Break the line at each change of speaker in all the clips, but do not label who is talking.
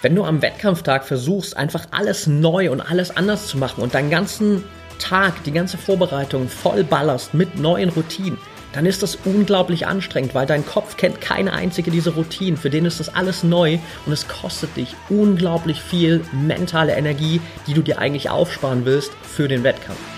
Wenn du am Wettkampftag versuchst, einfach alles neu und alles anders zu machen und deinen ganzen Tag, die ganze Vorbereitung voll ballerst mit neuen Routinen, dann ist das unglaublich anstrengend, weil dein Kopf kennt keine einzige dieser Routinen. Für den ist das alles neu und es kostet dich unglaublich viel mentale Energie, die du dir eigentlich aufsparen willst für den Wettkampf.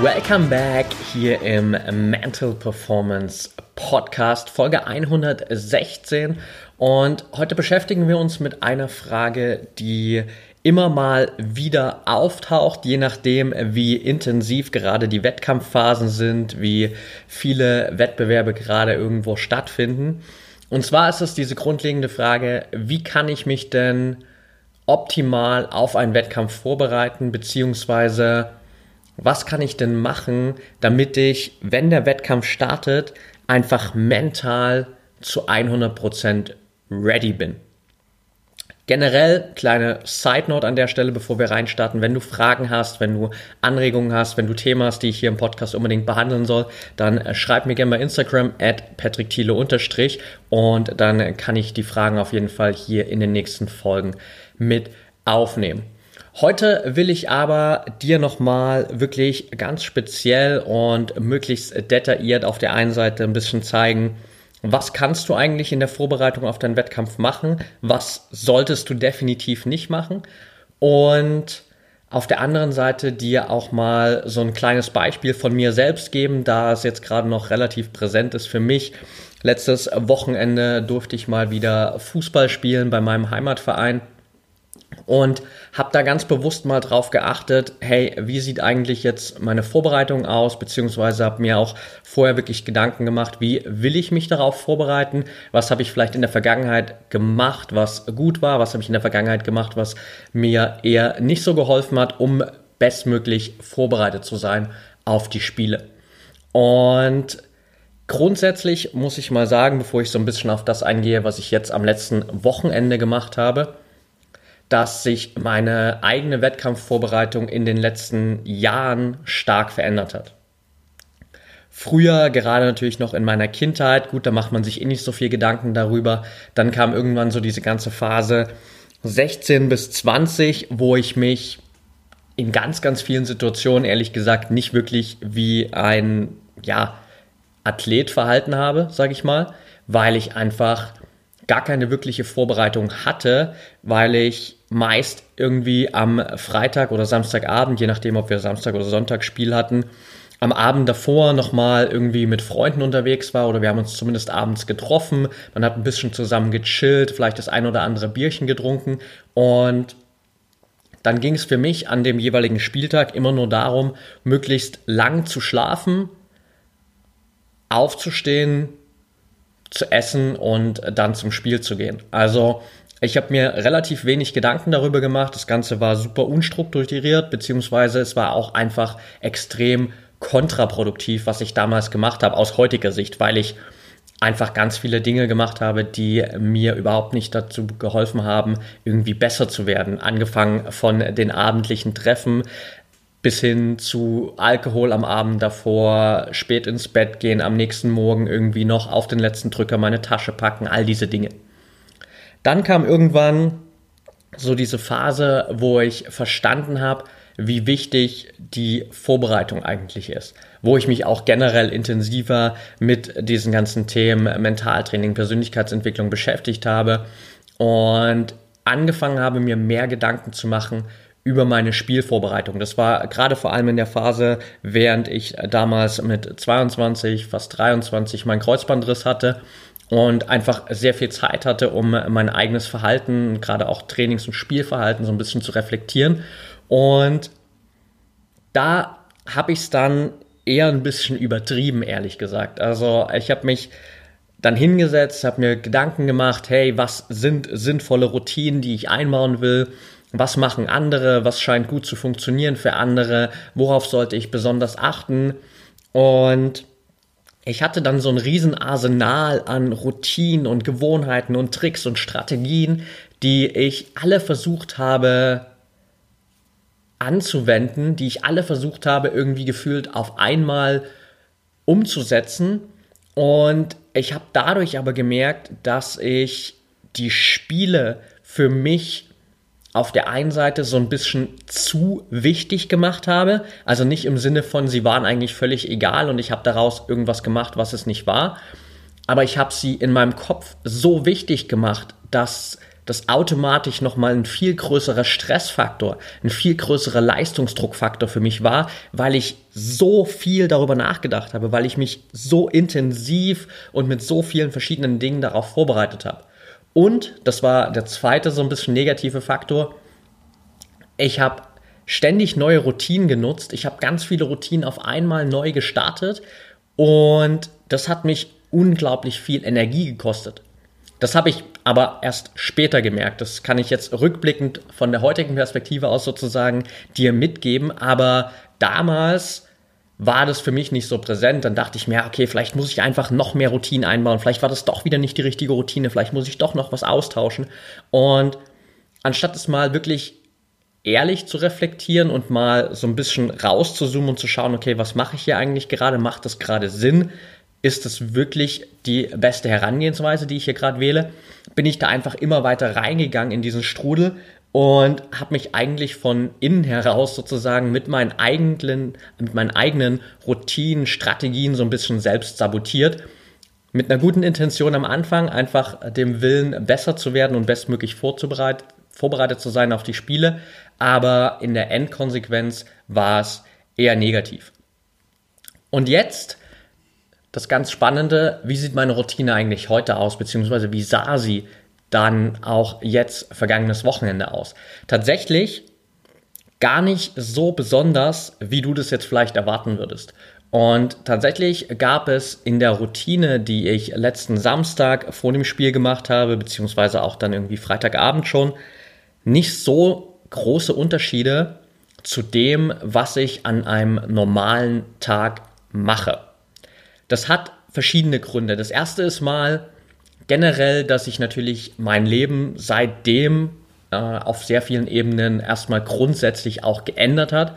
Welcome back hier im Mental Performance Podcast, Folge 116. Und heute beschäftigen wir uns mit einer Frage, die immer mal wieder auftaucht, je nachdem, wie intensiv gerade die Wettkampfphasen sind, wie viele Wettbewerbe gerade irgendwo stattfinden. Und zwar ist es diese grundlegende Frage, wie kann ich mich denn optimal auf einen Wettkampf vorbereiten, beziehungsweise was kann ich denn machen, damit ich, wenn der Wettkampf startet, einfach mental zu 100% ready bin. Generell, kleine Side Note an der Stelle, bevor wir reinstarten. Wenn du Fragen hast, wenn du Anregungen hast, wenn du Themen hast, die ich hier im Podcast unbedingt behandeln soll, dann äh, schreib mir gerne bei Instagram at patrickthiele unterstrich und dann kann ich die Fragen auf jeden Fall hier in den nächsten Folgen mit aufnehmen. Heute will ich aber dir nochmal wirklich ganz speziell und möglichst detailliert auf der einen Seite ein bisschen zeigen, was kannst du eigentlich in der Vorbereitung auf deinen Wettkampf machen, was solltest du definitiv nicht machen? Und auf der anderen Seite dir auch mal so ein kleines Beispiel von mir selbst geben, da es jetzt gerade noch relativ präsent ist für mich. Letztes Wochenende durfte ich mal wieder Fußball spielen bei meinem Heimatverein und habe da ganz bewusst mal drauf geachtet, hey, wie sieht eigentlich jetzt meine Vorbereitung aus, beziehungsweise habe mir auch vorher wirklich Gedanken gemacht, wie will ich mich darauf vorbereiten, was habe ich vielleicht in der Vergangenheit gemacht, was gut war, was habe ich in der Vergangenheit gemacht, was mir eher nicht so geholfen hat, um bestmöglich vorbereitet zu sein auf die Spiele. Und grundsätzlich muss ich mal sagen, bevor ich so ein bisschen auf das eingehe, was ich jetzt am letzten Wochenende gemacht habe, dass sich meine eigene Wettkampfvorbereitung in den letzten Jahren stark verändert hat. Früher, gerade natürlich noch in meiner Kindheit, gut, da macht man sich eh nicht so viel Gedanken darüber. Dann kam irgendwann so diese ganze Phase 16 bis 20, wo ich mich in ganz, ganz vielen Situationen, ehrlich gesagt, nicht wirklich wie ein, ja, Athlet verhalten habe, sage ich mal, weil ich einfach gar keine wirkliche Vorbereitung hatte, weil ich meist irgendwie am Freitag oder Samstagabend, je nachdem, ob wir Samstag oder Sonntag Spiel hatten, am Abend davor nochmal irgendwie mit Freunden unterwegs war oder wir haben uns zumindest abends getroffen. Man hat ein bisschen zusammen gechillt, vielleicht das ein oder andere Bierchen getrunken und dann ging es für mich an dem jeweiligen Spieltag immer nur darum, möglichst lang zu schlafen, aufzustehen, zu essen und dann zum Spiel zu gehen. Also ich habe mir relativ wenig Gedanken darüber gemacht. Das Ganze war super unstrukturiert, beziehungsweise es war auch einfach extrem kontraproduktiv, was ich damals gemacht habe, aus heutiger Sicht, weil ich einfach ganz viele Dinge gemacht habe, die mir überhaupt nicht dazu geholfen haben, irgendwie besser zu werden. Angefangen von den abendlichen Treffen bis hin zu Alkohol am Abend davor, spät ins Bett gehen, am nächsten Morgen irgendwie noch auf den letzten Drücker meine Tasche packen, all diese Dinge. Dann kam irgendwann so diese Phase, wo ich verstanden habe, wie wichtig die Vorbereitung eigentlich ist, wo ich mich auch generell intensiver mit diesen ganzen Themen Mentaltraining, Persönlichkeitsentwicklung beschäftigt habe und angefangen habe, mir mehr Gedanken zu machen über meine Spielvorbereitung. Das war gerade vor allem in der Phase, während ich damals mit 22, fast 23 mein Kreuzbandriss hatte und einfach sehr viel Zeit hatte, um mein eigenes Verhalten, gerade auch Trainings- und Spielverhalten so ein bisschen zu reflektieren. Und da habe ich es dann eher ein bisschen übertrieben, ehrlich gesagt. Also ich habe mich dann hingesetzt, habe mir Gedanken gemacht, hey, was sind sinnvolle Routinen, die ich einbauen will? Was machen andere? Was scheint gut zu funktionieren für andere? Worauf sollte ich besonders achten? Und ich hatte dann so ein Riesenarsenal an Routinen und Gewohnheiten und Tricks und Strategien, die ich alle versucht habe anzuwenden, die ich alle versucht habe irgendwie gefühlt auf einmal umzusetzen. Und ich habe dadurch aber gemerkt, dass ich die Spiele für mich auf der einen Seite so ein bisschen zu wichtig gemacht habe. Also nicht im Sinne von, sie waren eigentlich völlig egal und ich habe daraus irgendwas gemacht, was es nicht war. Aber ich habe sie in meinem Kopf so wichtig gemacht, dass das automatisch nochmal ein viel größerer Stressfaktor, ein viel größerer Leistungsdruckfaktor für mich war, weil ich so viel darüber nachgedacht habe, weil ich mich so intensiv und mit so vielen verschiedenen Dingen darauf vorbereitet habe. Und, das war der zweite so ein bisschen negative Faktor, ich habe ständig neue Routinen genutzt. Ich habe ganz viele Routinen auf einmal neu gestartet und das hat mich unglaublich viel Energie gekostet. Das habe ich aber erst später gemerkt. Das kann ich jetzt rückblickend von der heutigen Perspektive aus sozusagen dir mitgeben. Aber damals war das für mich nicht so präsent. Dann dachte ich mir, okay, vielleicht muss ich einfach noch mehr Routinen einbauen. Vielleicht war das doch wieder nicht die richtige Routine. Vielleicht muss ich doch noch was austauschen. Und anstatt es mal wirklich ehrlich zu reflektieren und mal so ein bisschen rauszuzoomen und zu schauen, okay, was mache ich hier eigentlich gerade? Macht das gerade Sinn? ist es wirklich die beste Herangehensweise, die ich hier gerade wähle? Bin ich da einfach immer weiter reingegangen in diesen Strudel und habe mich eigentlich von innen heraus sozusagen mit meinen eigenen, mit meinen eigenen Routinen, Strategien so ein bisschen selbst sabotiert. Mit einer guten Intention am Anfang, einfach dem Willen, besser zu werden und bestmöglich vorzubereitet, vorbereitet zu sein auf die Spiele. Aber in der Endkonsequenz war es eher negativ. Und jetzt das ganz Spannende, wie sieht meine Routine eigentlich heute aus, beziehungsweise wie sah sie dann auch jetzt vergangenes Wochenende aus? Tatsächlich gar nicht so besonders, wie du das jetzt vielleicht erwarten würdest. Und tatsächlich gab es in der Routine, die ich letzten Samstag vor dem Spiel gemacht habe, beziehungsweise auch dann irgendwie Freitagabend schon, nicht so große Unterschiede zu dem, was ich an einem normalen Tag mache. Das hat verschiedene Gründe. Das erste ist mal generell, dass sich natürlich mein Leben seitdem äh, auf sehr vielen Ebenen erstmal grundsätzlich auch geändert hat.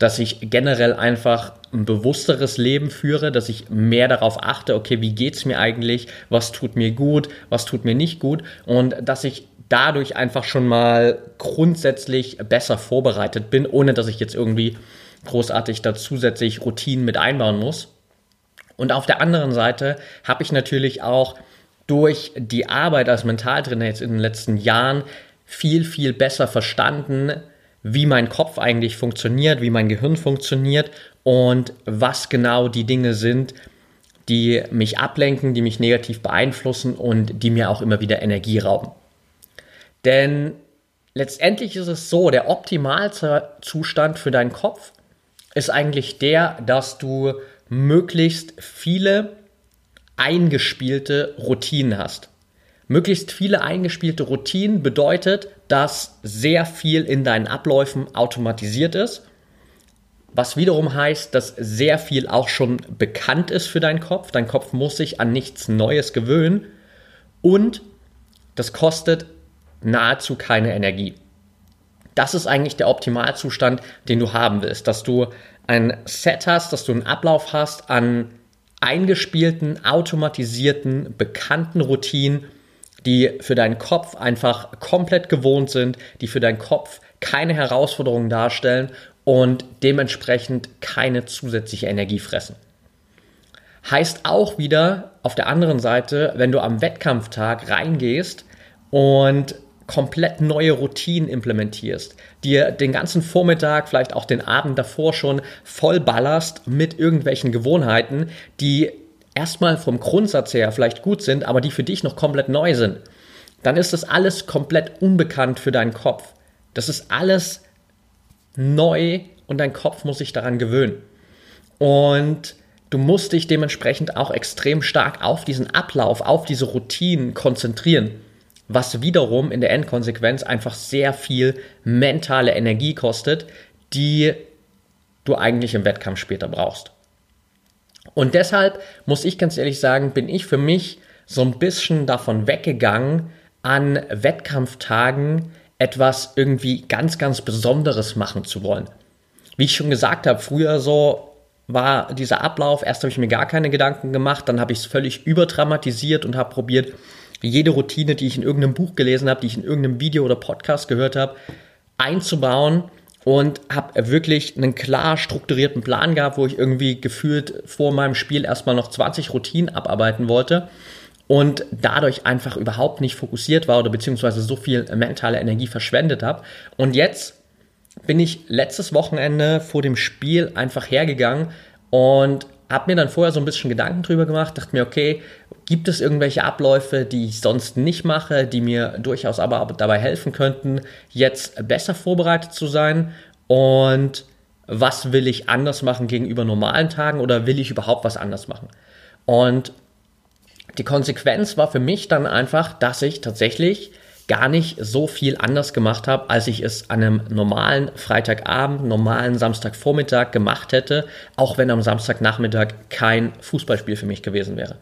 Dass ich generell einfach ein bewussteres Leben führe, dass ich mehr darauf achte, okay, wie geht es mir eigentlich, was tut mir gut, was tut mir nicht gut und dass ich dadurch einfach schon mal grundsätzlich besser vorbereitet bin, ohne dass ich jetzt irgendwie großartig da zusätzlich Routinen mit einbauen muss. Und auf der anderen Seite habe ich natürlich auch durch die Arbeit als Mentaltrainer jetzt in den letzten Jahren viel, viel besser verstanden, wie mein Kopf eigentlich funktioniert, wie mein Gehirn funktioniert und was genau die Dinge sind, die mich ablenken, die mich negativ beeinflussen und die mir auch immer wieder Energie rauben. Denn letztendlich ist es so, der Optimalzustand für deinen Kopf ist eigentlich der, dass du möglichst viele eingespielte Routinen hast. Möglichst viele eingespielte Routinen bedeutet, dass sehr viel in deinen Abläufen automatisiert ist, was wiederum heißt, dass sehr viel auch schon bekannt ist für deinen Kopf. Dein Kopf muss sich an nichts Neues gewöhnen und das kostet nahezu keine Energie. Das ist eigentlich der Optimalzustand, den du haben willst, dass du ein Set hast, dass du einen Ablauf hast an eingespielten, automatisierten, bekannten Routinen, die für deinen Kopf einfach komplett gewohnt sind, die für deinen Kopf keine Herausforderungen darstellen und dementsprechend keine zusätzliche Energie fressen. Heißt auch wieder auf der anderen Seite, wenn du am Wettkampftag reingehst und komplett neue Routinen implementierst, dir den ganzen Vormittag, vielleicht auch den Abend davor schon vollballerst mit irgendwelchen Gewohnheiten, die erstmal vom Grundsatz her vielleicht gut sind, aber die für dich noch komplett neu sind, dann ist das alles komplett unbekannt für deinen Kopf. Das ist alles neu und dein Kopf muss sich daran gewöhnen. Und du musst dich dementsprechend auch extrem stark auf diesen Ablauf, auf diese Routinen konzentrieren, was wiederum in der Endkonsequenz einfach sehr viel mentale Energie kostet, die du eigentlich im Wettkampf später brauchst. Und deshalb muss ich ganz ehrlich sagen, bin ich für mich so ein bisschen davon weggegangen, an Wettkampftagen etwas irgendwie ganz, ganz Besonderes machen zu wollen. Wie ich schon gesagt habe, früher so war dieser Ablauf, erst habe ich mir gar keine Gedanken gemacht, dann habe ich es völlig überdramatisiert und habe probiert, jede Routine, die ich in irgendeinem Buch gelesen habe, die ich in irgendeinem Video oder Podcast gehört habe, einzubauen und habe wirklich einen klar strukturierten Plan gehabt, wo ich irgendwie gefühlt vor meinem Spiel erstmal noch 20 Routinen abarbeiten wollte und dadurch einfach überhaupt nicht fokussiert war oder beziehungsweise so viel mentale Energie verschwendet habe. Und jetzt bin ich letztes Wochenende vor dem Spiel einfach hergegangen und habe mir dann vorher so ein bisschen Gedanken drüber gemacht, dachte mir, okay, gibt es irgendwelche Abläufe, die ich sonst nicht mache, die mir durchaus aber dabei helfen könnten, jetzt besser vorbereitet zu sein und was will ich anders machen gegenüber normalen Tagen oder will ich überhaupt was anders machen? Und die Konsequenz war für mich dann einfach, dass ich tatsächlich gar nicht so viel anders gemacht habe, als ich es an einem normalen Freitagabend, normalen Samstagvormittag gemacht hätte, auch wenn am Samstagnachmittag kein Fußballspiel für mich gewesen wäre.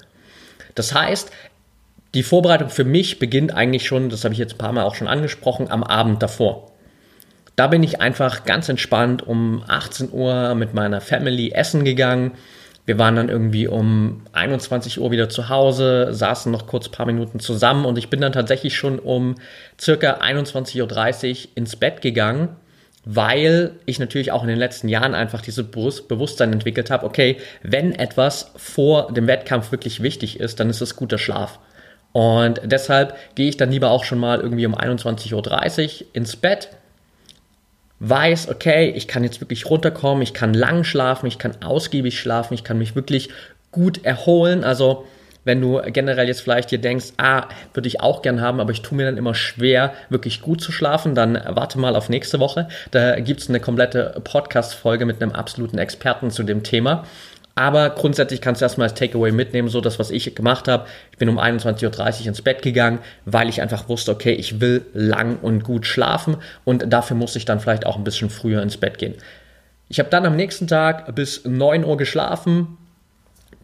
Das heißt, die Vorbereitung für mich beginnt eigentlich schon, das habe ich jetzt ein paar Mal auch schon angesprochen, am Abend davor. Da bin ich einfach ganz entspannt um 18 Uhr mit meiner Family essen gegangen wir waren dann irgendwie um 21 Uhr wieder zu Hause, saßen noch kurz ein paar Minuten zusammen und ich bin dann tatsächlich schon um circa 21.30 Uhr ins Bett gegangen, weil ich natürlich auch in den letzten Jahren einfach dieses Bewusstsein entwickelt habe, okay, wenn etwas vor dem Wettkampf wirklich wichtig ist, dann ist es guter Schlaf. Und deshalb gehe ich dann lieber auch schon mal irgendwie um 21.30 Uhr ins Bett, weiß, okay, ich kann jetzt wirklich runterkommen, ich kann lang schlafen, ich kann ausgiebig schlafen, ich kann mich wirklich gut erholen. Also wenn du generell jetzt vielleicht dir denkst, ah, würde ich auch gern haben, aber ich tue mir dann immer schwer, wirklich gut zu schlafen, dann warte mal auf nächste Woche. Da gibt es eine komplette Podcast-Folge mit einem absoluten Experten zu dem Thema. Aber grundsätzlich kannst du erstmal als Takeaway mitnehmen, so das, was ich gemacht habe. Ich bin um 21.30 Uhr ins Bett gegangen, weil ich einfach wusste, okay, ich will lang und gut schlafen und dafür muss ich dann vielleicht auch ein bisschen früher ins Bett gehen. Ich habe dann am nächsten Tag bis 9 Uhr geschlafen,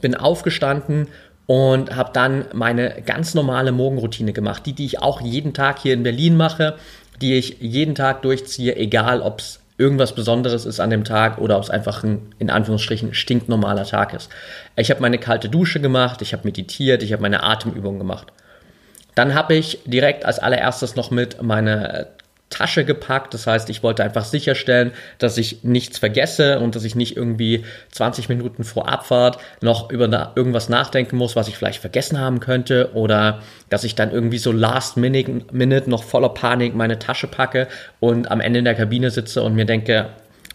bin aufgestanden und habe dann meine ganz normale Morgenroutine gemacht, die, die ich auch jeden Tag hier in Berlin mache, die ich jeden Tag durchziehe, egal ob es irgendwas Besonderes ist an dem Tag oder ob es einfach ein, in Anführungsstrichen, stinknormaler Tag ist. Ich habe meine kalte Dusche gemacht, ich habe meditiert, ich habe meine Atemübung gemacht. Dann habe ich direkt als allererstes noch mit meine Tasche gepackt. Das heißt, ich wollte einfach sicherstellen, dass ich nichts vergesse und dass ich nicht irgendwie 20 Minuten vor Abfahrt noch über irgendwas nachdenken muss, was ich vielleicht vergessen haben könnte oder dass ich dann irgendwie so last minute noch voller Panik meine Tasche packe und am Ende in der Kabine sitze und mir denke,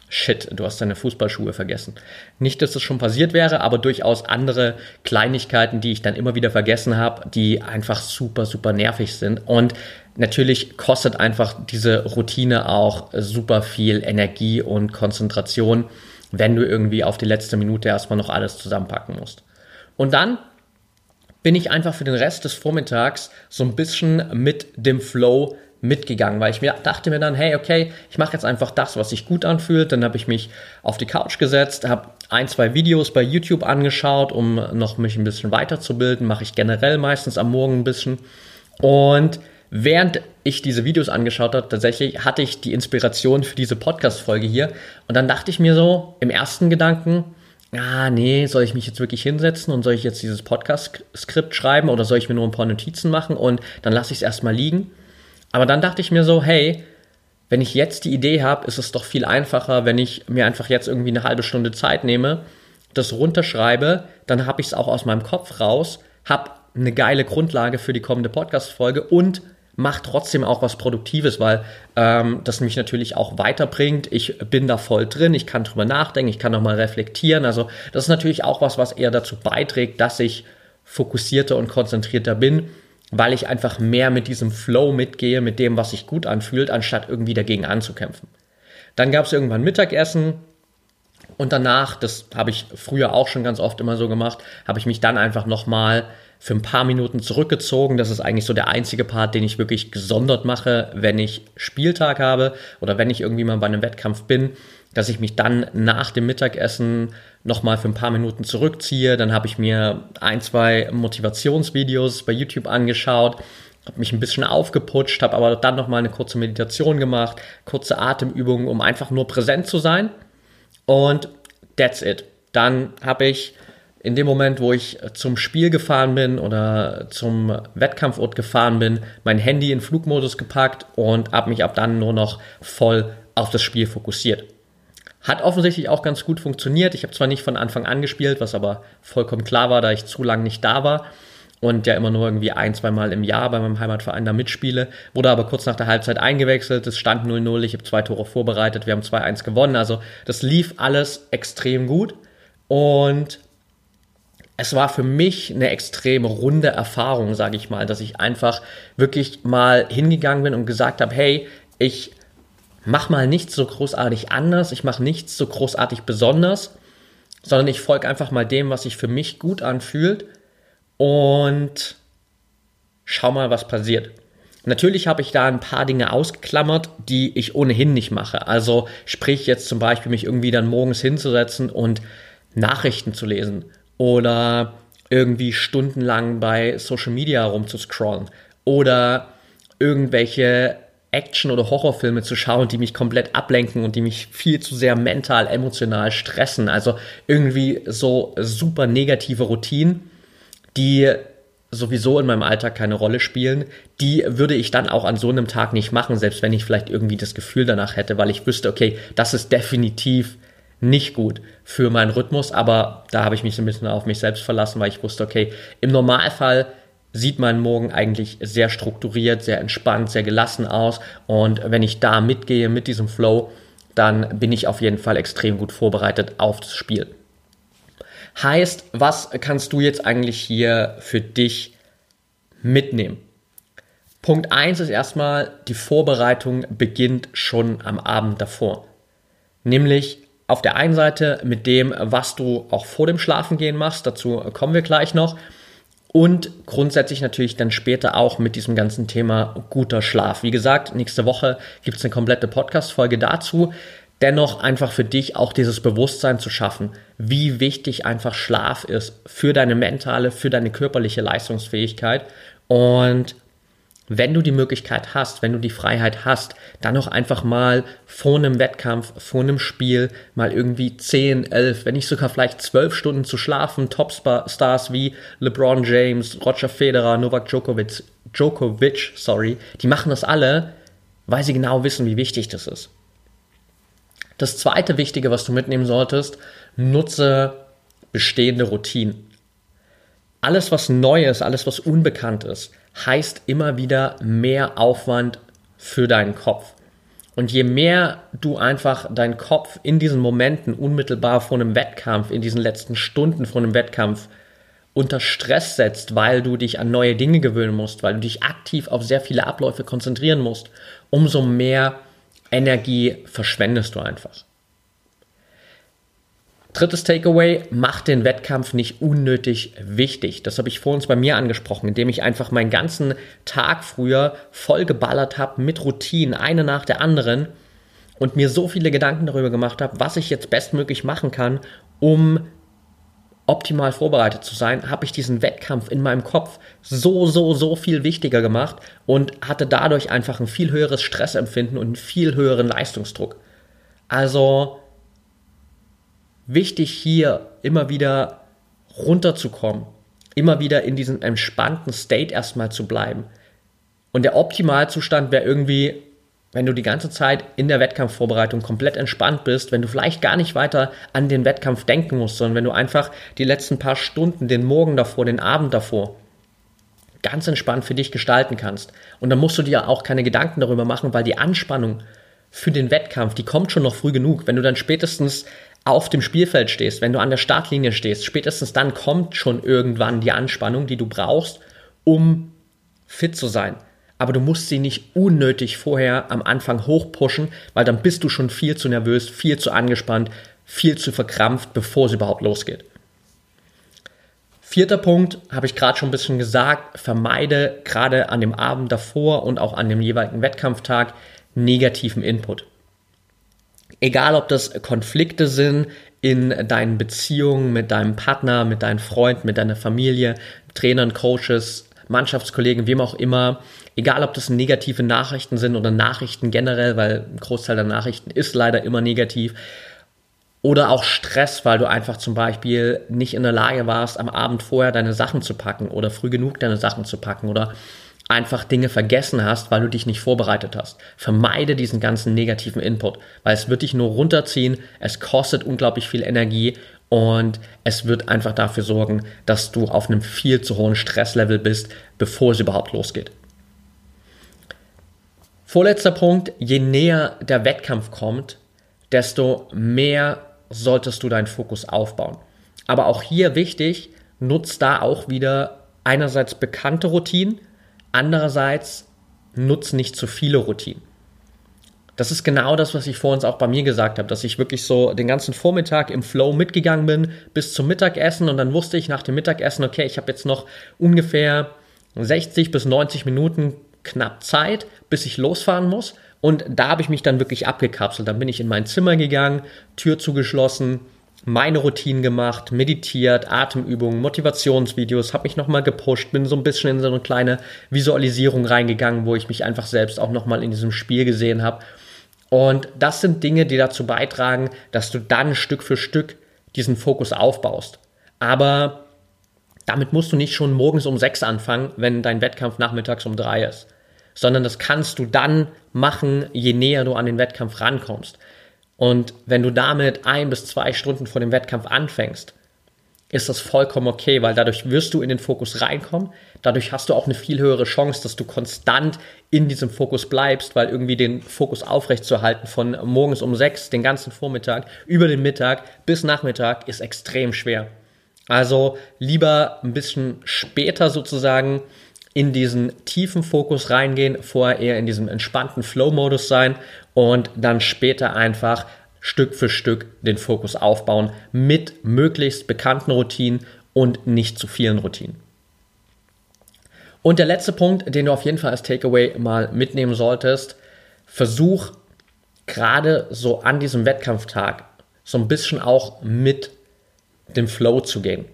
Shit, du hast deine Fußballschuhe vergessen. Nicht, dass das schon passiert wäre, aber durchaus andere Kleinigkeiten, die ich dann immer wieder vergessen habe, die einfach super, super nervig sind. Und natürlich kostet einfach diese Routine auch super viel Energie und Konzentration, wenn du irgendwie auf die letzte Minute erstmal noch alles zusammenpacken musst. Und dann bin ich einfach für den Rest des Vormittags so ein bisschen mit dem Flow mitgegangen, weil ich mir dachte mir dann, hey, okay, ich mache jetzt einfach das, was sich gut anfühlt. Dann habe ich mich auf die Couch gesetzt, habe ein, zwei Videos bei YouTube angeschaut, um noch mich ein bisschen weiterzubilden. Mache ich generell meistens am Morgen ein bisschen. Und während ich diese Videos angeschaut habe, tatsächlich hatte ich die Inspiration für diese Podcast-Folge hier. Und dann dachte ich mir so im ersten Gedanken, ah, nee, soll ich mich jetzt wirklich hinsetzen und soll ich jetzt dieses Podcast-Skript schreiben oder soll ich mir nur ein paar Notizen machen und dann lasse ich es erstmal liegen? Aber dann dachte ich mir so, hey, wenn ich jetzt die Idee habe, ist es doch viel einfacher, wenn ich mir einfach jetzt irgendwie eine halbe Stunde Zeit nehme, das runterschreibe, dann habe ich es auch aus meinem Kopf raus, habe eine geile Grundlage für die kommende Podcast-Folge und mache trotzdem auch was Produktives, weil ähm, das mich natürlich auch weiterbringt. Ich bin da voll drin, ich kann drüber nachdenken, ich kann nochmal reflektieren. Also das ist natürlich auch was, was eher dazu beiträgt, dass ich fokussierter und konzentrierter bin weil ich einfach mehr mit diesem Flow mitgehe, mit dem, was sich gut anfühlt, anstatt irgendwie dagegen anzukämpfen. Dann gab es irgendwann Mittagessen und danach, das habe ich früher auch schon ganz oft immer so gemacht, habe ich mich dann einfach nochmal für ein paar Minuten zurückgezogen. Das ist eigentlich so der einzige Part, den ich wirklich gesondert mache, wenn ich Spieltag habe oder wenn ich irgendwie mal bei einem Wettkampf bin, dass ich mich dann nach dem Mittagessen nochmal für ein paar Minuten zurückziehe. Dann habe ich mir ein, zwei Motivationsvideos bei YouTube angeschaut, habe mich ein bisschen aufgeputscht, habe aber dann nochmal eine kurze Meditation gemacht, kurze Atemübungen, um einfach nur präsent zu sein. Und that's it. Dann habe ich in dem Moment, wo ich zum Spiel gefahren bin oder zum Wettkampfort gefahren bin, mein Handy in Flugmodus gepackt und habe mich ab dann nur noch voll auf das Spiel fokussiert. Hat offensichtlich auch ganz gut funktioniert. Ich habe zwar nicht von Anfang an gespielt, was aber vollkommen klar war, da ich zu lange nicht da war und ja immer nur irgendwie ein, zwei Mal im Jahr bei meinem Heimatverein da mitspiele. Wurde aber kurz nach der Halbzeit eingewechselt. Es stand 0-0. Ich habe zwei Tore vorbereitet. Wir haben 2-1 gewonnen. Also das lief alles extrem gut. Und es war für mich eine extrem runde Erfahrung, sage ich mal, dass ich einfach wirklich mal hingegangen bin und gesagt habe, hey, ich mach mal nichts so großartig anders, ich mache nichts so großartig besonders, sondern ich folge einfach mal dem, was sich für mich gut anfühlt und schau mal, was passiert. Natürlich habe ich da ein paar Dinge ausgeklammert, die ich ohnehin nicht mache. Also sprich jetzt zum Beispiel mich irgendwie dann morgens hinzusetzen und Nachrichten zu lesen oder irgendwie stundenlang bei Social Media rumzuscrollen oder irgendwelche Action- oder Horrorfilme zu schauen, die mich komplett ablenken und die mich viel zu sehr mental, emotional stressen. Also irgendwie so super negative Routinen, die sowieso in meinem Alltag keine Rolle spielen, die würde ich dann auch an so einem Tag nicht machen, selbst wenn ich vielleicht irgendwie das Gefühl danach hätte, weil ich wüsste, okay, das ist definitiv nicht gut für meinen Rhythmus, aber da habe ich mich ein bisschen auf mich selbst verlassen, weil ich wusste, okay, im Normalfall sieht mein Morgen eigentlich sehr strukturiert, sehr entspannt, sehr gelassen aus. Und wenn ich da mitgehe mit diesem Flow, dann bin ich auf jeden Fall extrem gut vorbereitet auf das Spiel. Heißt, was kannst du jetzt eigentlich hier für dich mitnehmen? Punkt 1 ist erstmal, die Vorbereitung beginnt schon am Abend davor. Nämlich auf der einen Seite mit dem, was du auch vor dem Schlafengehen machst, dazu kommen wir gleich noch und grundsätzlich natürlich dann später auch mit diesem ganzen Thema guter Schlaf. Wie gesagt, nächste Woche gibt es eine komplette Podcast-Folge dazu. Dennoch einfach für dich auch dieses Bewusstsein zu schaffen, wie wichtig einfach Schlaf ist für deine mentale, für deine körperliche Leistungsfähigkeit und wenn du die Möglichkeit hast, wenn du die Freiheit hast, dann auch einfach mal vor einem Wettkampf, vor einem Spiel mal irgendwie 10, 11, wenn nicht sogar vielleicht 12 Stunden zu schlafen. Topstars wie LeBron James, Roger Federer, Novak Djokovic, Djokovic, sorry, die machen das alle, weil sie genau wissen, wie wichtig das ist. Das zweite Wichtige, was du mitnehmen solltest, nutze bestehende Routinen. Alles, was neu ist, alles, was unbekannt ist, heißt immer wieder mehr Aufwand für deinen Kopf. Und je mehr du einfach deinen Kopf in diesen Momenten unmittelbar vor einem Wettkampf, in diesen letzten Stunden vor einem Wettkampf unter Stress setzt, weil du dich an neue Dinge gewöhnen musst, weil du dich aktiv auf sehr viele Abläufe konzentrieren musst, umso mehr Energie verschwendest du einfach. Drittes Takeaway, mach den Wettkampf nicht unnötig wichtig. Das habe ich vor uns bei mir angesprochen, indem ich einfach meinen ganzen Tag früher voll geballert habe mit Routinen, eine nach der anderen und mir so viele Gedanken darüber gemacht habe, was ich jetzt bestmöglich machen kann, um optimal vorbereitet zu sein, habe ich diesen Wettkampf in meinem Kopf so, so, so viel wichtiger gemacht und hatte dadurch einfach ein viel höheres Stressempfinden und einen viel höheren Leistungsdruck. Also wichtig hier immer wieder runterzukommen, immer wieder in diesem entspannten State erstmal zu bleiben. Und der Optimalzustand wäre irgendwie, wenn du die ganze Zeit in der Wettkampfvorbereitung komplett entspannt bist, wenn du vielleicht gar nicht weiter an den Wettkampf denken musst, sondern wenn du einfach die letzten paar Stunden, den Morgen davor, den Abend davor, ganz entspannt für dich gestalten kannst. Und dann musst du dir auch keine Gedanken darüber machen, weil die Anspannung für den Wettkampf, die kommt schon noch früh genug. Wenn du dann spätestens auf dem Spielfeld stehst, wenn du an der Startlinie stehst, spätestens dann kommt schon irgendwann die Anspannung, die du brauchst, um fit zu sein. aber du musst sie nicht unnötig vorher am Anfang hochpushen, weil dann bist du schon viel zu nervös, viel zu angespannt, viel zu verkrampft, bevor es überhaupt losgeht. Vierter Punkt, habe ich gerade schon ein bisschen gesagt, vermeide gerade an dem Abend davor und auch an dem jeweiligen Wettkampftag negativen Input. Egal, ob das Konflikte sind in deinen Beziehungen mit deinem Partner, mit deinen Freunden, mit deiner Familie, Trainern, Coaches, Mannschaftskollegen, wem auch immer, egal ob das negative Nachrichten sind oder Nachrichten generell, weil ein Großteil der Nachrichten ist leider immer negativ, oder auch Stress, weil du einfach zum Beispiel nicht in der Lage warst, am Abend vorher deine Sachen zu packen oder früh genug deine Sachen zu packen oder einfach Dinge vergessen hast, weil du dich nicht vorbereitet hast. Vermeide diesen ganzen negativen Input, weil es wird dich nur runterziehen, es kostet unglaublich viel Energie und es wird einfach dafür sorgen, dass du auf einem viel zu hohen Stresslevel bist, bevor es überhaupt losgeht. Vorletzter Punkt, je näher der Wettkampf kommt, desto mehr solltest du deinen Fokus aufbauen. Aber auch hier wichtig, nutzt da auch wieder einerseits bekannte Routinen, Andererseits nutz nicht zu viele Routinen. Das ist genau das, was ich vorhin auch bei mir gesagt habe, dass ich wirklich so den ganzen Vormittag im Flow mitgegangen bin bis zum Mittagessen und dann wusste ich nach dem Mittagessen, okay, ich habe jetzt noch ungefähr 60 bis 90 Minuten knapp Zeit, bis ich losfahren muss. Und da habe ich mich dann wirklich abgekapselt. Dann bin ich in mein Zimmer gegangen, Tür zugeschlossen, meine Routinen gemacht, meditiert, Atemübungen, Motivationsvideos, habe mich nochmal gepusht, bin so ein bisschen in so eine kleine Visualisierung reingegangen, wo ich mich einfach selbst auch nochmal in diesem Spiel gesehen habe. Und das sind Dinge, die dazu beitragen, dass du dann Stück für Stück diesen Fokus aufbaust. Aber damit musst du nicht schon morgens um sechs anfangen, wenn dein Wettkampf nachmittags um drei ist. Sondern das kannst du dann machen, je näher du an den Wettkampf rankommst. Und wenn du damit ein bis zwei Stunden vor dem Wettkampf anfängst, ist das vollkommen okay, weil dadurch wirst du in den Fokus reinkommen. Dadurch hast du auch eine viel höhere Chance, dass du konstant in diesem Fokus bleibst, weil irgendwie den Fokus aufrechtzuerhalten von morgens um sechs, den ganzen Vormittag, über den Mittag bis Nachmittag ist extrem schwer. Also lieber ein bisschen später sozusagen in diesen tiefen Fokus reingehen, vorher eher in diesem entspannten Flow-Modus sein und dann später einfach Stück für Stück den Fokus aufbauen mit möglichst bekannten Routinen und nicht zu vielen Routinen. Und der letzte Punkt, den du auf jeden Fall als Takeaway mal mitnehmen solltest, versuch gerade so an diesem Wettkampftag so ein bisschen auch mit dem Flow zu gehen.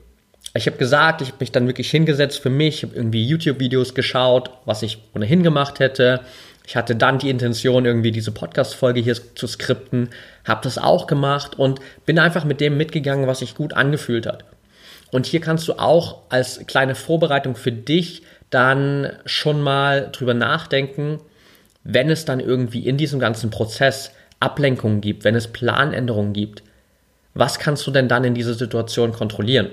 Ich habe gesagt, ich habe mich dann wirklich hingesetzt für mich, habe irgendwie YouTube-Videos geschaut, was ich ohnehin gemacht hätte. Ich hatte dann die Intention, irgendwie diese Podcast-Folge hier zu skripten, habe das auch gemacht und bin einfach mit dem mitgegangen, was sich gut angefühlt hat. Und hier kannst du auch als kleine Vorbereitung für dich dann schon mal drüber nachdenken, wenn es dann irgendwie in diesem ganzen Prozess Ablenkungen gibt, wenn es Planänderungen gibt, was kannst du denn dann in dieser Situation kontrollieren?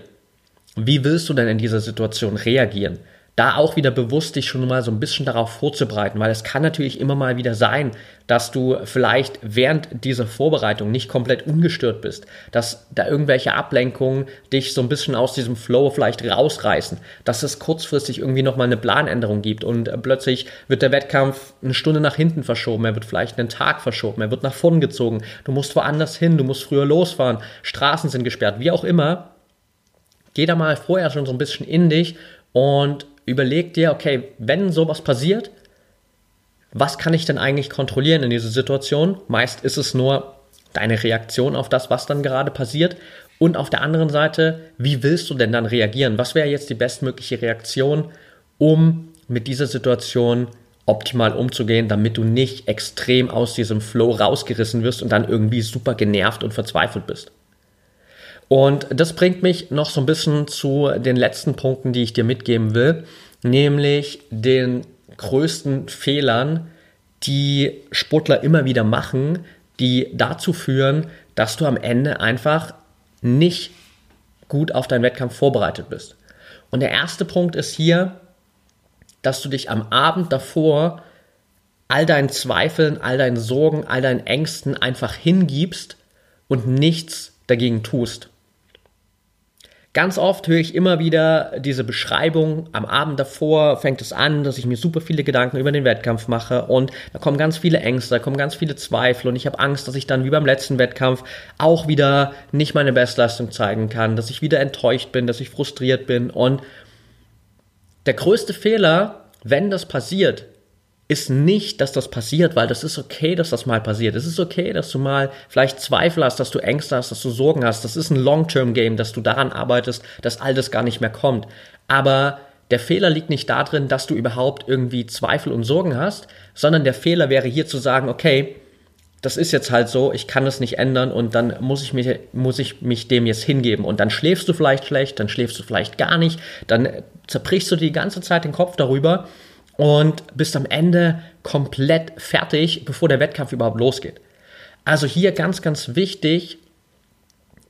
Wie willst du denn in dieser Situation reagieren? Da auch wieder bewusst dich schon mal so ein bisschen darauf vorzubereiten, weil es kann natürlich immer mal wieder sein, dass du vielleicht während dieser Vorbereitung nicht komplett ungestört bist, dass da irgendwelche Ablenkungen dich so ein bisschen aus diesem Flow vielleicht rausreißen, dass es kurzfristig irgendwie nochmal eine Planänderung gibt und plötzlich wird der Wettkampf eine Stunde nach hinten verschoben, er wird vielleicht einen Tag verschoben, er wird nach vorn gezogen, du musst woanders hin, du musst früher losfahren, Straßen sind gesperrt, wie auch immer. Geh da mal vorher schon so ein bisschen in dich und überleg dir, okay, wenn sowas passiert, was kann ich denn eigentlich kontrollieren in dieser Situation? Meist ist es nur deine Reaktion auf das, was dann gerade passiert. Und auf der anderen Seite, wie willst du denn dann reagieren? Was wäre jetzt die bestmögliche Reaktion, um mit dieser Situation optimal umzugehen, damit du nicht extrem aus diesem Flow rausgerissen wirst und dann irgendwie super genervt und verzweifelt bist? Und das bringt mich noch so ein bisschen zu den letzten Punkten, die ich dir mitgeben will, nämlich den größten Fehlern, die Sportler immer wieder machen, die dazu führen, dass du am Ende einfach nicht gut auf deinen Wettkampf vorbereitet bist. Und der erste Punkt ist hier, dass du dich am Abend davor all deinen Zweifeln, all deinen Sorgen, all deinen Ängsten einfach hingibst und nichts dagegen tust. Ganz oft höre ich immer wieder diese Beschreibung, am Abend davor fängt es an, dass ich mir super viele Gedanken über den Wettkampf mache und da kommen ganz viele Ängste, da kommen ganz viele Zweifel und ich habe Angst, dass ich dann wie beim letzten Wettkampf auch wieder nicht meine Bestleistung zeigen kann, dass ich wieder enttäuscht bin, dass ich frustriert bin und der größte Fehler, wenn das passiert, ist nicht, dass das passiert, weil das ist okay, dass das mal passiert. Es ist okay, dass du mal vielleicht Zweifel hast, dass du Ängste hast, dass du Sorgen hast. Das ist ein Long-Term-Game, dass du daran arbeitest, dass all das gar nicht mehr kommt. Aber der Fehler liegt nicht darin, dass du überhaupt irgendwie Zweifel und Sorgen hast, sondern der Fehler wäre hier zu sagen, okay, das ist jetzt halt so, ich kann das nicht ändern und dann muss ich mich, muss ich mich dem jetzt hingeben. Und dann schläfst du vielleicht schlecht, dann schläfst du vielleicht gar nicht, dann zerbrichst du die ganze Zeit den Kopf darüber und bist am Ende komplett fertig, bevor der Wettkampf überhaupt losgeht. Also hier ganz, ganz wichtig,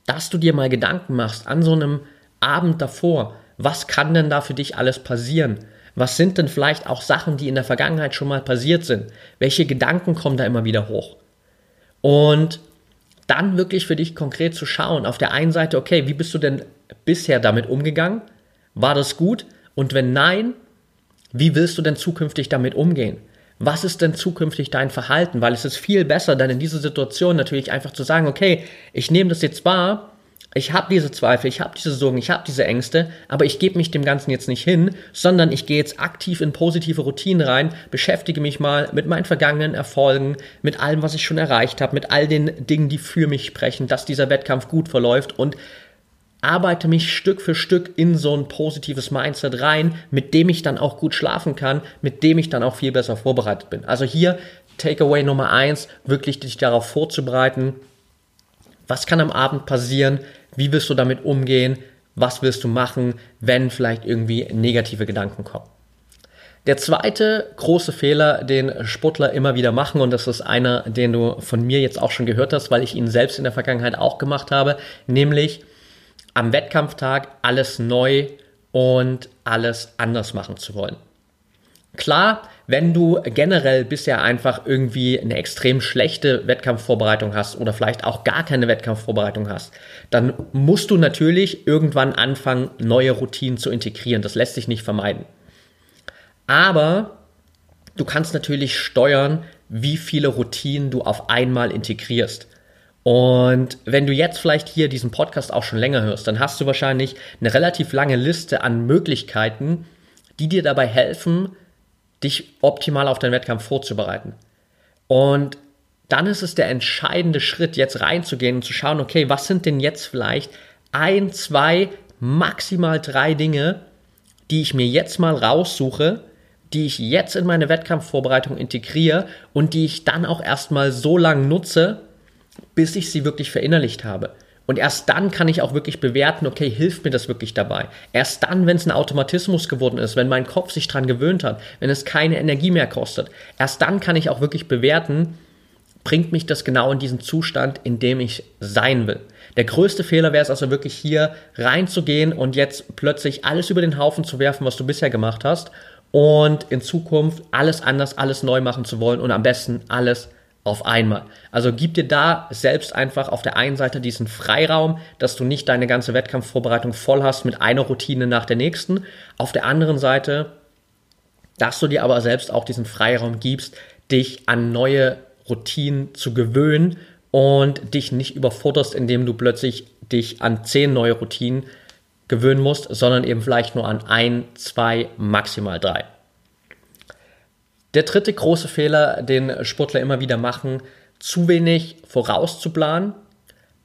dass du dir mal Gedanken machst an so einem Abend davor, was kann denn da für dich alles passieren? Was sind denn vielleicht auch Sachen, die in der Vergangenheit schon mal passiert sind? Welche Gedanken kommen da immer wieder hoch? Und dann wirklich für dich konkret zu schauen, auf der einen Seite, okay, wie bist du denn bisher damit umgegangen? War das gut? Und wenn nein, wie willst du denn zukünftig damit umgehen? Was ist denn zukünftig dein Verhalten? Weil es ist viel besser, dann in dieser Situation natürlich einfach zu sagen, okay, ich nehme das jetzt wahr, ich habe diese Zweifel, ich habe diese Sorgen, ich habe diese Ängste, aber ich gebe mich dem Ganzen jetzt nicht hin, sondern ich gehe jetzt aktiv in positive Routinen rein, beschäftige mich mal mit meinen vergangenen Erfolgen, mit allem, was ich schon erreicht habe, mit all den Dingen, die für mich sprechen, dass dieser Wettkampf gut verläuft und arbeite mich Stück für Stück in so ein positives Mindset rein, mit dem ich dann auch gut schlafen kann, mit dem ich dann auch viel besser vorbereitet bin. Also hier Takeaway Nummer eins, wirklich dich darauf vorzubereiten, was kann am Abend passieren, wie wirst du damit umgehen, was willst du machen, wenn vielleicht irgendwie negative Gedanken kommen. Der zweite große Fehler, den Sportler immer wieder machen, und das ist einer, den du von mir jetzt auch schon gehört hast, weil ich ihn selbst in der Vergangenheit auch gemacht habe, nämlich am Wettkampftag alles neu und alles anders machen zu wollen. Klar, wenn du generell bisher einfach irgendwie eine extrem schlechte Wettkampfvorbereitung hast oder vielleicht auch gar keine Wettkampfvorbereitung hast, dann musst du natürlich irgendwann anfangen, neue Routinen zu integrieren. Das lässt sich nicht vermeiden. Aber du kannst natürlich steuern, wie viele Routinen du auf einmal integrierst. Und wenn du jetzt vielleicht hier diesen Podcast auch schon länger hörst, dann hast du wahrscheinlich eine relativ lange Liste an Möglichkeiten, die dir dabei helfen, dich optimal auf deinen Wettkampf vorzubereiten. Und dann ist es der entscheidende Schritt, jetzt reinzugehen und zu schauen, okay, was sind denn jetzt vielleicht ein, zwei, maximal drei Dinge, die ich mir jetzt mal raussuche, die ich jetzt in meine Wettkampfvorbereitung integriere und die ich dann auch erstmal so lange nutze, bis ich sie wirklich verinnerlicht habe. Und erst dann kann ich auch wirklich bewerten, okay, hilft mir das wirklich dabei? Erst dann, wenn es ein Automatismus geworden ist, wenn mein Kopf sich dran gewöhnt hat, wenn es keine Energie mehr kostet, erst dann kann ich auch wirklich bewerten, bringt mich das genau in diesen Zustand, in dem ich sein will. Der größte Fehler wäre es also wirklich hier reinzugehen und jetzt plötzlich alles über den Haufen zu werfen, was du bisher gemacht hast und in Zukunft alles anders, alles neu machen zu wollen und am besten alles auf einmal. Also gib dir da selbst einfach auf der einen Seite diesen Freiraum, dass du nicht deine ganze Wettkampfvorbereitung voll hast mit einer Routine nach der nächsten. Auf der anderen Seite, dass du dir aber selbst auch diesen Freiraum gibst, dich an neue Routinen zu gewöhnen und dich nicht überforderst, indem du plötzlich dich an zehn neue Routinen gewöhnen musst, sondern eben vielleicht nur an ein, zwei, maximal drei. Der dritte große Fehler, den Sportler immer wieder machen, zu wenig vorauszuplanen,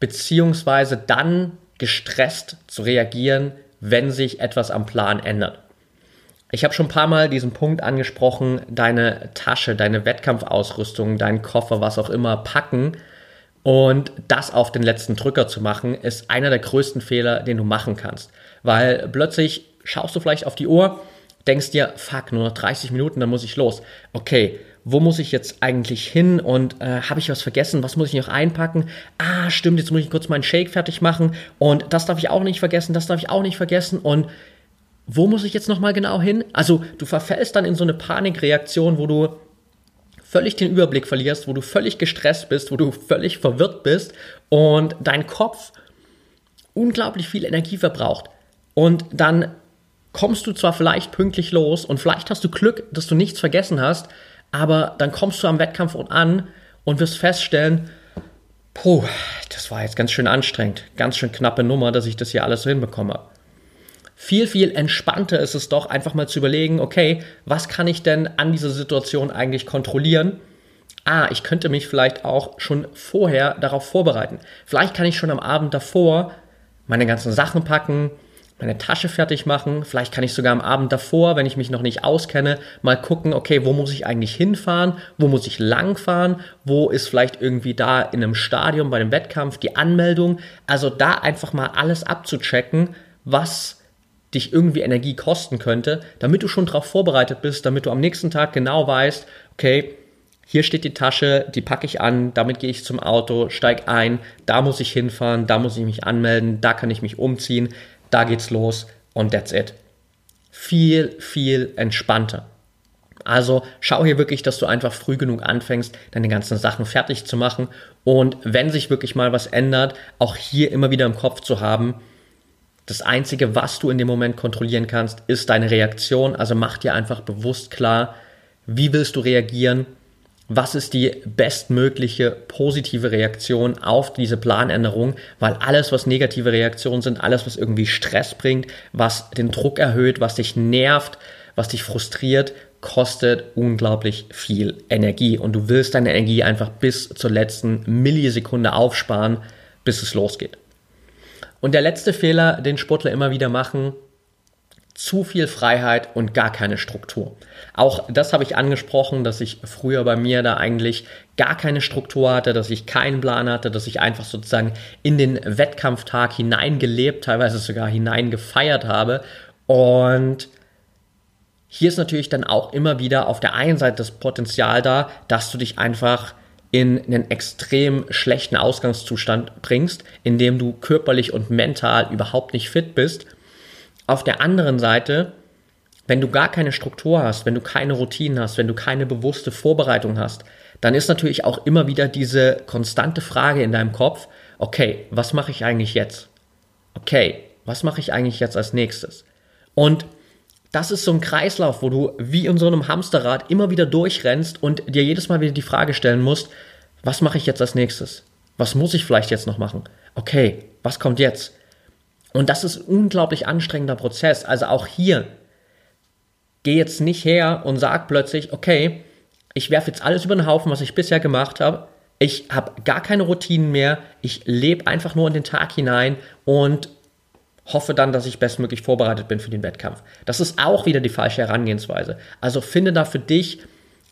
beziehungsweise dann gestresst zu reagieren, wenn sich etwas am Plan ändert. Ich habe schon ein paar Mal diesen Punkt angesprochen, deine Tasche, deine Wettkampfausrüstung, deinen Koffer, was auch immer packen und das auf den letzten Drücker zu machen, ist einer der größten Fehler, den du machen kannst. Weil plötzlich schaust du vielleicht auf die Uhr, denkst dir, fuck, nur noch 30 Minuten, dann muss ich los. Okay, wo muss ich jetzt eigentlich hin und äh, habe ich was vergessen? Was muss ich noch einpacken? Ah, stimmt, jetzt muss ich kurz meinen Shake fertig machen und das darf ich auch nicht vergessen, das darf ich auch nicht vergessen und wo muss ich jetzt nochmal genau hin? Also du verfällst dann in so eine Panikreaktion, wo du völlig den Überblick verlierst, wo du völlig gestresst bist, wo du völlig verwirrt bist und dein Kopf unglaublich viel Energie verbraucht. Und dann kommst du zwar vielleicht pünktlich los und vielleicht hast du Glück, dass du nichts vergessen hast, aber dann kommst du am Wettkampfort an und wirst feststellen, puh, das war jetzt ganz schön anstrengend, ganz schön knappe Nummer, dass ich das hier alles so hinbekomme. Viel, viel entspannter ist es doch, einfach mal zu überlegen, okay, was kann ich denn an dieser Situation eigentlich kontrollieren? Ah, ich könnte mich vielleicht auch schon vorher darauf vorbereiten. Vielleicht kann ich schon am Abend davor meine ganzen Sachen packen, meine Tasche fertig machen. Vielleicht kann ich sogar am Abend davor, wenn ich mich noch nicht auskenne, mal gucken, okay, wo muss ich eigentlich hinfahren? Wo muss ich langfahren? Wo ist vielleicht irgendwie da in einem Stadion bei dem Wettkampf die Anmeldung? Also da einfach mal alles abzuchecken, was dich irgendwie Energie kosten könnte, damit du schon darauf vorbereitet bist, damit du am nächsten Tag genau weißt, okay, hier steht die Tasche, die packe ich an, damit gehe ich zum Auto, steig ein, da muss ich hinfahren, da muss ich mich anmelden, da kann ich mich umziehen, da geht's los und that's it. Viel, viel entspannter. Also schau hier wirklich, dass du einfach früh genug anfängst, deine ganzen Sachen fertig zu machen und wenn sich wirklich mal was ändert, auch hier immer wieder im Kopf zu haben, das Einzige, was du in dem Moment kontrollieren kannst, ist deine Reaktion. Also mach dir einfach bewusst klar, wie willst du reagieren, was ist die bestmögliche positive Reaktion auf diese Planänderung, weil alles, was negative Reaktionen sind, alles, was irgendwie Stress bringt, was den Druck erhöht, was dich nervt, was dich frustriert, kostet unglaublich viel Energie und du willst deine Energie einfach bis zur letzten Millisekunde aufsparen, bis es losgeht. Und der letzte Fehler, den Sportler immer wieder machen, zu viel Freiheit und gar keine Struktur. Auch das habe ich angesprochen, dass ich früher bei mir da eigentlich gar keine Struktur hatte, dass ich keinen Plan hatte, dass ich einfach sozusagen in den Wettkampftag hineingelebt, teilweise sogar hineingefeiert habe. Und hier ist natürlich dann auch immer wieder auf der einen Seite das Potenzial da, dass du dich einfach in einen extrem schlechten Ausgangszustand bringst, in dem du körperlich und mental überhaupt nicht fit bist. Auf der anderen Seite, wenn du gar keine Struktur hast, wenn du keine Routinen hast, wenn du keine bewusste Vorbereitung hast, dann ist natürlich auch immer wieder diese konstante Frage in deinem Kopf, okay, was mache ich eigentlich jetzt? Okay, was mache ich eigentlich jetzt als nächstes? Und das ist so ein Kreislauf, wo du wie in so einem Hamsterrad immer wieder durchrennst und dir jedes Mal wieder die Frage stellen musst, was mache ich jetzt als nächstes? Was muss ich vielleicht jetzt noch machen? Okay, was kommt jetzt? Und das ist ein unglaublich anstrengender Prozess. Also auch hier, geh jetzt nicht her und sag plötzlich, okay, ich werfe jetzt alles über den Haufen, was ich bisher gemacht habe. Ich habe gar keine Routinen mehr. Ich lebe einfach nur in den Tag hinein und hoffe dann, dass ich bestmöglich vorbereitet bin für den Wettkampf. Das ist auch wieder die falsche Herangehensweise. Also finde da für dich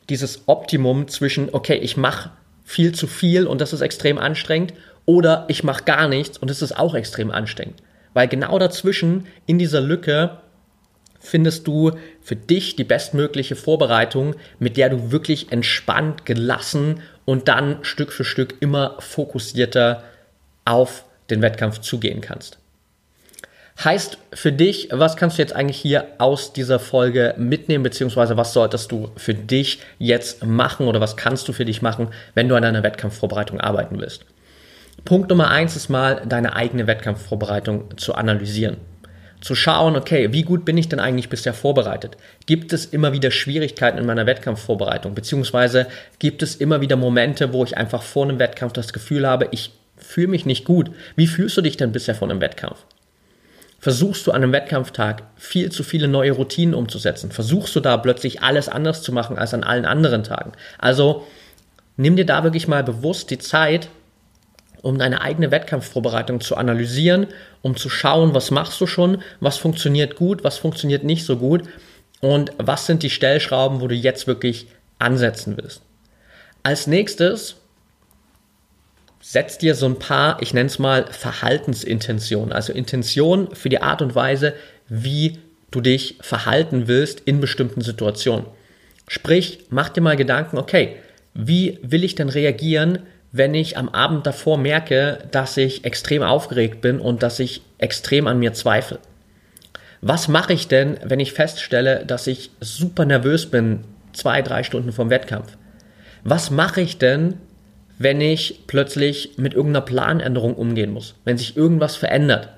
dieses Optimum zwischen, okay, ich mache viel zu viel und das ist extrem anstrengend oder ich mache gar nichts und das ist auch extrem anstrengend. Weil genau dazwischen in dieser Lücke findest du für dich die bestmögliche Vorbereitung, mit der du wirklich entspannt, gelassen und dann Stück für Stück immer fokussierter auf den Wettkampf zugehen kannst. Heißt für dich, was kannst du jetzt eigentlich hier aus dieser Folge mitnehmen, beziehungsweise was solltest du für dich jetzt machen oder was kannst du für dich machen, wenn du an deiner Wettkampfvorbereitung arbeiten willst? Punkt Nummer eins ist mal, deine eigene Wettkampfvorbereitung zu analysieren. Zu schauen, okay, wie gut bin ich denn eigentlich bisher vorbereitet? Gibt es immer wieder Schwierigkeiten in meiner Wettkampfvorbereitung? Beziehungsweise gibt es immer wieder Momente, wo ich einfach vor einem Wettkampf das Gefühl habe, ich fühle mich nicht gut. Wie fühlst du dich denn bisher vor einem Wettkampf? Versuchst du an einem Wettkampftag viel zu viele neue Routinen umzusetzen? Versuchst du da plötzlich alles anders zu machen als an allen anderen Tagen? Also nimm dir da wirklich mal bewusst die Zeit, um deine eigene Wettkampfvorbereitung zu analysieren, um zu schauen, was machst du schon, was funktioniert gut, was funktioniert nicht so gut und was sind die Stellschrauben, wo du jetzt wirklich ansetzen willst. Als nächstes setz dir so ein paar, ich nenne es mal Verhaltensintentionen, also Intentionen für die Art und Weise, wie du dich verhalten willst in bestimmten Situationen. Sprich, mach dir mal Gedanken, okay, wie will ich denn reagieren, wenn ich am Abend davor merke, dass ich extrem aufgeregt bin und dass ich extrem an mir zweifle? Was mache ich denn, wenn ich feststelle, dass ich super nervös bin, zwei, drei Stunden vom Wettkampf? Was mache ich denn, wenn ich plötzlich mit irgendeiner Planänderung umgehen muss, wenn sich irgendwas verändert.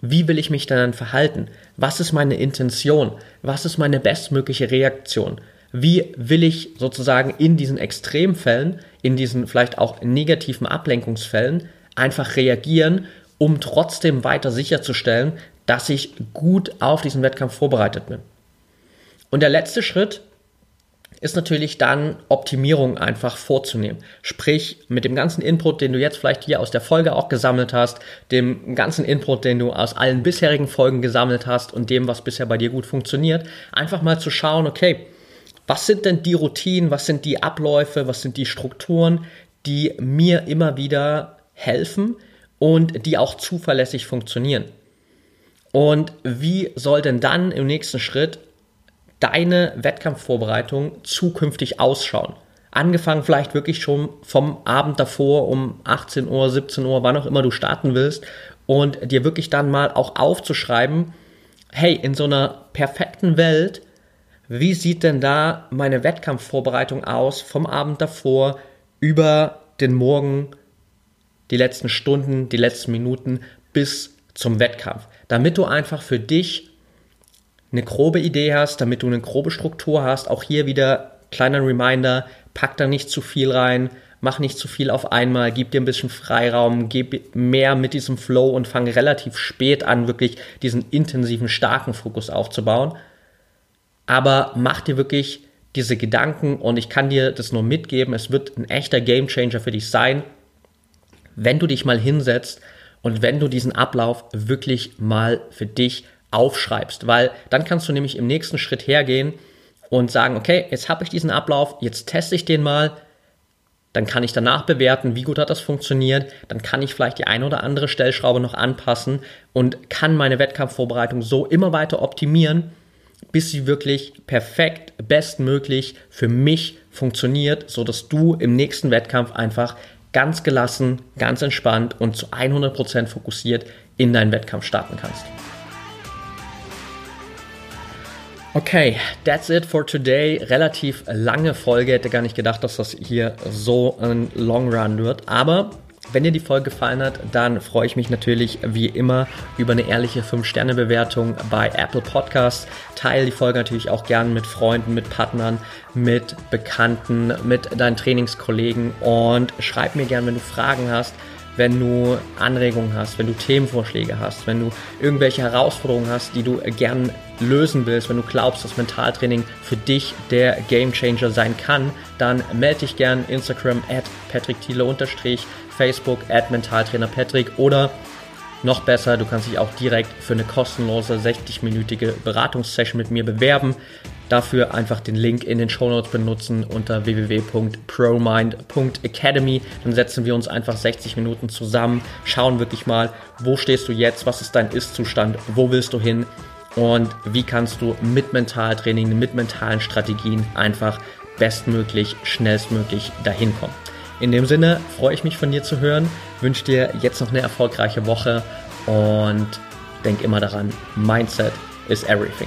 Wie will ich mich dann verhalten? Was ist meine Intention? Was ist meine bestmögliche Reaktion? Wie will ich sozusagen in diesen Extremfällen, in diesen vielleicht auch negativen Ablenkungsfällen einfach reagieren, um trotzdem weiter sicherzustellen, dass ich gut auf diesen Wettkampf vorbereitet bin? Und der letzte Schritt ist natürlich dann Optimierung einfach vorzunehmen. Sprich, mit dem ganzen Input, den du jetzt vielleicht hier aus der Folge auch gesammelt hast, dem ganzen Input, den du aus allen bisherigen Folgen gesammelt hast und dem, was bisher bei dir gut funktioniert, einfach mal zu schauen, okay, was sind denn die Routinen, was sind die Abläufe, was sind die Strukturen, die mir immer wieder helfen und die auch zuverlässig funktionieren. Und wie soll denn dann im nächsten Schritt deine Wettkampfvorbereitung zukünftig ausschauen? Angefangen vielleicht wirklich schon vom Abend davor um 18 Uhr, 17 Uhr, wann auch immer du starten willst und dir wirklich dann mal auch aufzuschreiben, hey, in so einer perfekten Welt, wie sieht denn da meine Wettkampfvorbereitung aus vom Abend davor über den Morgen, die letzten Stunden, die letzten Minuten bis zum Wettkampf, damit du einfach für dich eine grobe Idee hast, damit du eine grobe Struktur hast. Auch hier wieder kleiner Reminder, pack da nicht zu viel rein, mach nicht zu viel auf einmal, gib dir ein bisschen Freiraum, gib mehr mit diesem Flow und fang relativ spät an, wirklich diesen intensiven, starken Fokus aufzubauen. Aber mach dir wirklich diese Gedanken und ich kann dir das nur mitgeben, es wird ein echter Gamechanger für dich sein, wenn du dich mal hinsetzt und wenn du diesen Ablauf wirklich mal für dich aufschreibst, weil dann kannst du nämlich im nächsten Schritt hergehen und sagen, okay, jetzt habe ich diesen Ablauf, jetzt teste ich den mal, dann kann ich danach bewerten, wie gut hat das funktioniert, dann kann ich vielleicht die eine oder andere Stellschraube noch anpassen und kann meine Wettkampfvorbereitung so immer weiter optimieren, bis sie wirklich perfekt, bestmöglich für mich funktioniert, so dass du im nächsten Wettkampf einfach ganz gelassen, ganz entspannt und zu 100% fokussiert in deinen Wettkampf starten kannst. Okay, that's it for today. Relativ lange Folge. Hätte gar nicht gedacht, dass das hier so ein Long Run wird. Aber wenn dir die Folge gefallen hat, dann freue ich mich natürlich wie immer über eine ehrliche 5-Sterne-Bewertung bei Apple Podcasts. Teile die Folge natürlich auch gern mit Freunden, mit Partnern, mit Bekannten, mit deinen Trainingskollegen und schreib mir gern, wenn du Fragen hast wenn du Anregungen hast, wenn du Themenvorschläge hast, wenn du irgendwelche Herausforderungen hast, die du gern lösen willst, wenn du glaubst, dass Mentaltraining für dich der Gamechanger sein kann, dann melde dich gern Instagram at Patrick Facebook at Mentaltrainer Patrick oder noch besser, du kannst dich auch direkt für eine kostenlose 60-minütige Beratungssession mit mir bewerben. Dafür einfach den Link in den Show Notes benutzen unter www.promind.academy. Dann setzen wir uns einfach 60 Minuten zusammen, schauen wirklich mal, wo stehst du jetzt, was ist dein Ist-Zustand, wo willst du hin und wie kannst du mit Mentaltraining, mit mentalen Strategien einfach bestmöglich, schnellstmöglich dahin kommen. In dem Sinne freue ich mich von dir zu hören, wünsche dir jetzt noch eine erfolgreiche Woche und denk immer daran, Mindset is everything.